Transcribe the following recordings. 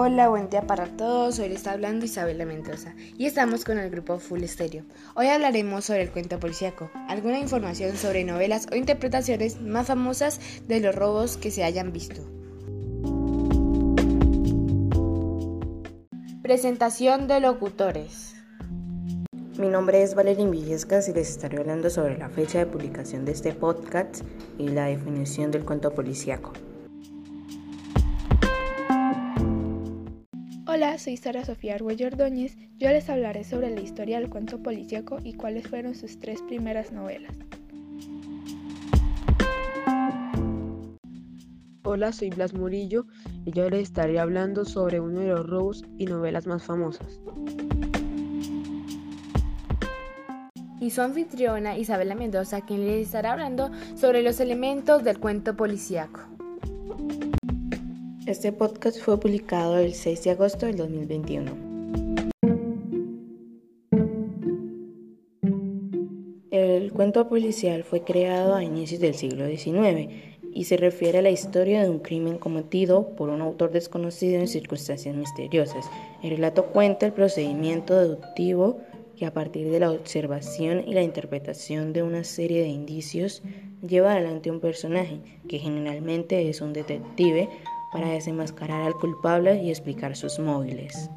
Hola, buen día para todos. Hoy les está hablando Isabela Mendoza y estamos con el grupo Full Stereo. Hoy hablaremos sobre el cuento policíaco, alguna información sobre novelas o interpretaciones más famosas de los robos que se hayan visto. Presentación de locutores. Mi nombre es Valerín Villescas y les estaré hablando sobre la fecha de publicación de este podcast y la definición del cuento policíaco. Hola, soy Sara Sofía Arguello Ordóñez. Yo les hablaré sobre la historia del cuento policíaco y cuáles fueron sus tres primeras novelas. Hola, soy Blas Murillo y yo les estaré hablando sobre uno de los robos y novelas más famosas. Y su anfitriona Isabela Mendoza, quien les estará hablando sobre los elementos del cuento policíaco. Este podcast fue publicado el 6 de agosto del 2021. El cuento policial fue creado a inicios del siglo XIX y se refiere a la historia de un crimen cometido por un autor desconocido en circunstancias misteriosas. El relato cuenta el procedimiento deductivo que a partir de la observación y la interpretación de una serie de indicios lleva adelante un personaje que generalmente es un detective para desenmascarar al culpable y explicar sus móviles.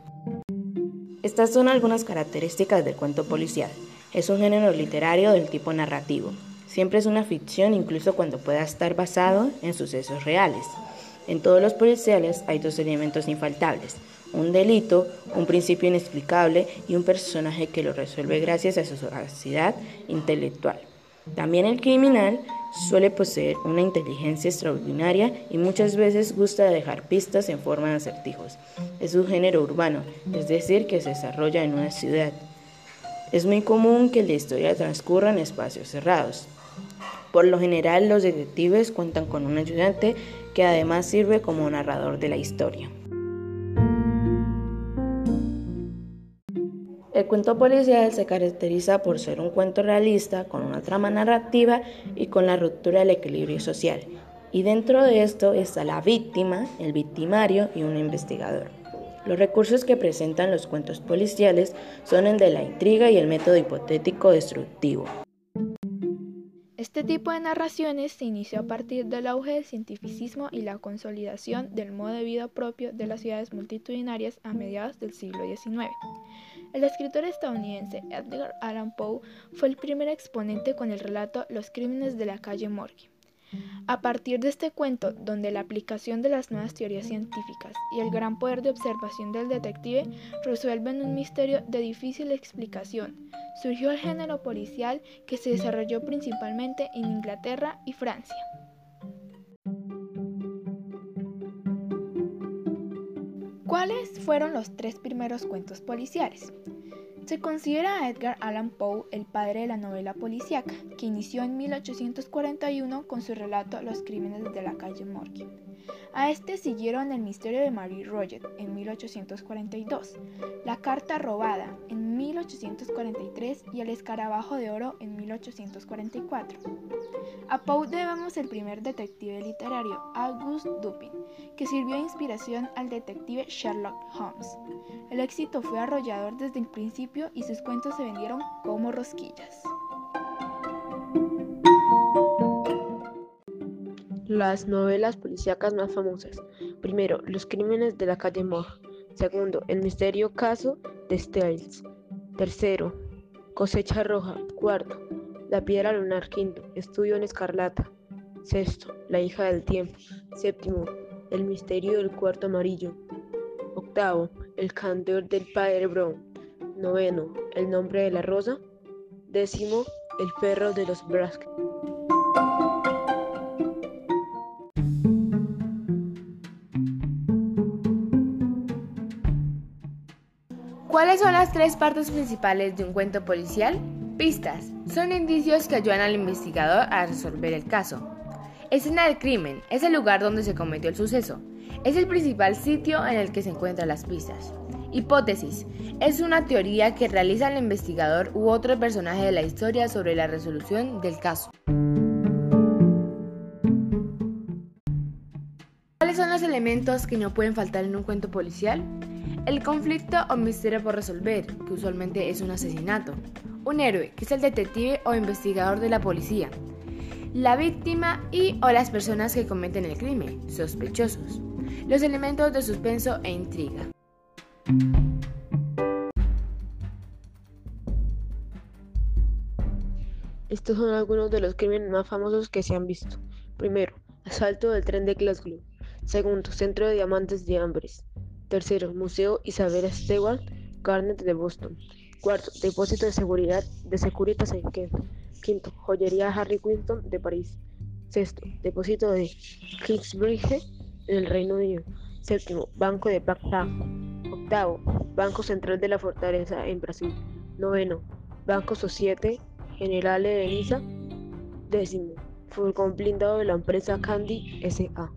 Estas son algunas características del cuento policial. Es un género literario del tipo narrativo. Siempre es una ficción incluso cuando pueda estar basado en sucesos reales. En todos los policiales hay dos elementos infaltables, un delito, un principio inexplicable y un personaje que lo resuelve gracias a su sagacidad intelectual. También el criminal Suele poseer una inteligencia extraordinaria y muchas veces gusta de dejar pistas en forma de acertijos. Es un género urbano, es decir, que se desarrolla en una ciudad. Es muy común que la historia transcurra en espacios cerrados. Por lo general, los detectives cuentan con un ayudante que además sirve como narrador de la historia. Cuento policial se caracteriza por ser un cuento realista, con una trama narrativa y con la ruptura del equilibrio social. Y dentro de esto está la víctima, el victimario y un investigador. Los recursos que presentan los cuentos policiales son el de la intriga y el método hipotético destructivo. Este tipo de narraciones se inició a partir del auge del cientificismo y la consolidación del modo de vida propio de las ciudades multitudinarias a mediados del siglo XIX. El escritor estadounidense Edgar Allan Poe fue el primer exponente con el relato Los crímenes de la calle Morgue. A partir de este cuento, donde la aplicación de las nuevas teorías científicas y el gran poder de observación del detective resuelven un misterio de difícil explicación, surgió el género policial que se desarrolló principalmente en Inglaterra y Francia. ¿Cuáles fueron los tres primeros cuentos policiales? Se considera a Edgar Allan Poe el padre de la novela policíaca, que inició en 1841 con su relato Los crímenes de la calle Morgue. A este siguieron El misterio de Marie Roget en 1842, La carta robada en 1843 y El escarabajo de oro en 1844. A Poe debemos el primer detective literario, Auguste Dupin, que sirvió de inspiración al detective Sherlock Holmes. El éxito fue arrollador desde el principio y sus cuentos se vendieron como rosquillas. Las novelas policíacas más famosas. Primero, Los crímenes de la calle Morgue. Segundo, El misterio caso de Stiles. Tercero, Cosecha Roja. Cuarto, La piedra lunar. Quinto, Estudio en Escarlata. Sexto, La hija del tiempo. Séptimo, El misterio del cuarto amarillo. Octavo, El candor del padre Brown. Noveno, El nombre de la rosa. Décimo, El perro de los Brask. ¿Cuáles son las tres partes principales de un cuento policial? Pistas. Son indicios que ayudan al investigador a resolver el caso. Escena del crimen. Es el lugar donde se cometió el suceso. Es el principal sitio en el que se encuentran las pistas. Hipótesis. Es una teoría que realiza el investigador u otro personaje de la historia sobre la resolución del caso. los elementos que no pueden faltar en un cuento policial? El conflicto o misterio por resolver, que usualmente es un asesinato. Un héroe, que es el detective o investigador de la policía. La víctima y o las personas que cometen el crimen, sospechosos. Los elementos de suspenso e intriga. Estos son algunos de los crímenes más famosos que se han visto. Primero, asalto del tren de Glasgow. Segundo, centro de diamantes de Ambres. Tercero, Museo Isabella Stewart Garnet de Boston. Cuarto, depósito de seguridad de Securitas en Kent. Quinto, joyería Harry Winston de París. Sexto, depósito de Kingsbridge en el Reino Unido. Séptimo, Banco de Bagdad. Octavo, Banco Central de la Fortaleza en Brasil. Noveno, Banco Societe General de Niza. Décimo, furgón blindado de la empresa Candy S.A.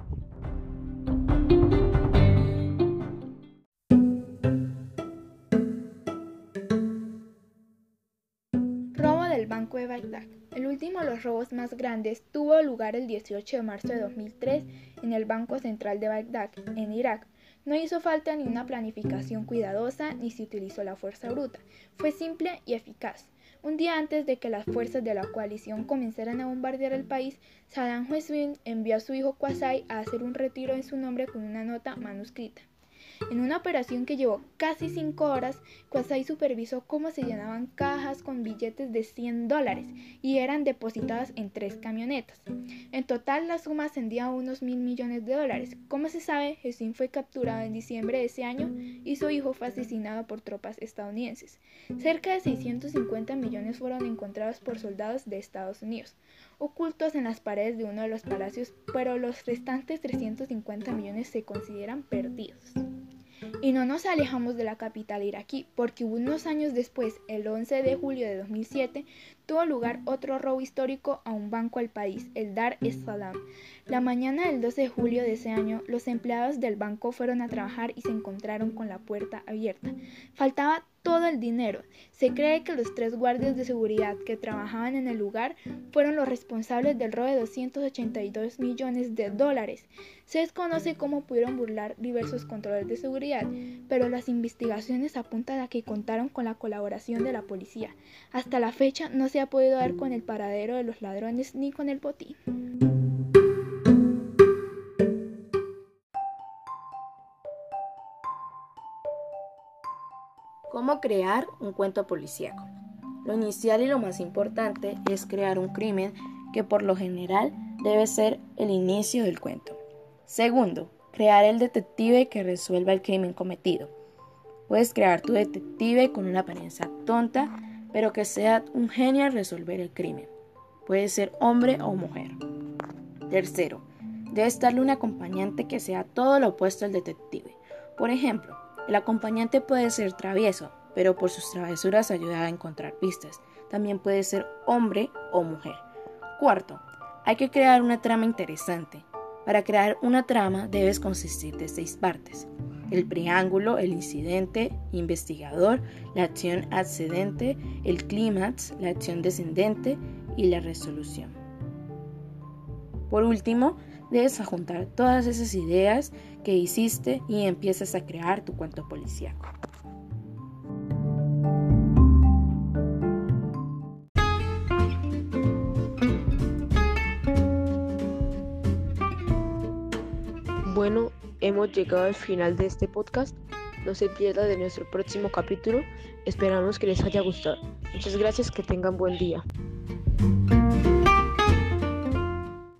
Banco de Bagdad. El último de los robos más grandes tuvo lugar el 18 de marzo de 2003 en el Banco Central de Bagdad, en Irak. No hizo falta ni una planificación cuidadosa ni se utilizó la fuerza bruta. Fue simple y eficaz. Un día antes de que las fuerzas de la coalición comenzaran a bombardear el país, Saddam Hussein envió a su hijo Qasai a hacer un retiro en su nombre con una nota manuscrita. En una operación que llevó casi cinco horas, Kwasai supervisó cómo se llenaban cajas con billetes de 100 dólares y eran depositadas en tres camionetas. En total, la suma ascendía a unos mil millones de dólares. Como se sabe, Jesús fue capturado en diciembre de ese año y su hijo fue asesinado por tropas estadounidenses. Cerca de 650 millones fueron encontrados por soldados de Estados Unidos, ocultos en las paredes de uno de los palacios, pero los restantes 350 millones se consideran perdidos. Y no nos alejamos de la capital iraquí, porque unos años después, el 11 de julio de 2007, tuvo lugar otro robo histórico a un banco al país, el Dar es Salaam. La mañana del 12 de julio de ese año, los empleados del banco fueron a trabajar y se encontraron con la puerta abierta. Faltaba todo el dinero. Se cree que los tres guardias de seguridad que trabajaban en el lugar fueron los responsables del robo de 282 millones de dólares. Se desconoce cómo pudieron burlar diversos controles de seguridad, pero las investigaciones apuntan a que contaron con la colaboración de la policía. Hasta la fecha no se ha podido dar con el paradero de los ladrones ni con el botín. ¿Cómo crear un cuento policíaco? Lo inicial y lo más importante es crear un crimen que por lo general debe ser el inicio del cuento. Segundo, crear el detective que resuelva el crimen cometido. Puedes crear tu detective con una apariencia tonta, pero que sea un genio al resolver el crimen. Puede ser hombre o mujer. Tercero, debes darle un acompañante que sea todo lo opuesto al detective. Por ejemplo, el acompañante puede ser travieso, pero por sus travesuras ayuda a encontrar pistas. También puede ser hombre o mujer. Cuarto, hay que crear una trama interesante. Para crear una trama debes consistir de seis partes. El preámbulo, el incidente, investigador, la acción ascendente, el clímax, la acción descendente y la resolución. Por último, debes juntar todas esas ideas que hiciste y empiezas a crear tu cuento policíaco. Bueno, hemos llegado al final de este podcast. No se pierda de nuestro próximo capítulo. Esperamos que les haya gustado. Muchas gracias, que tengan buen día.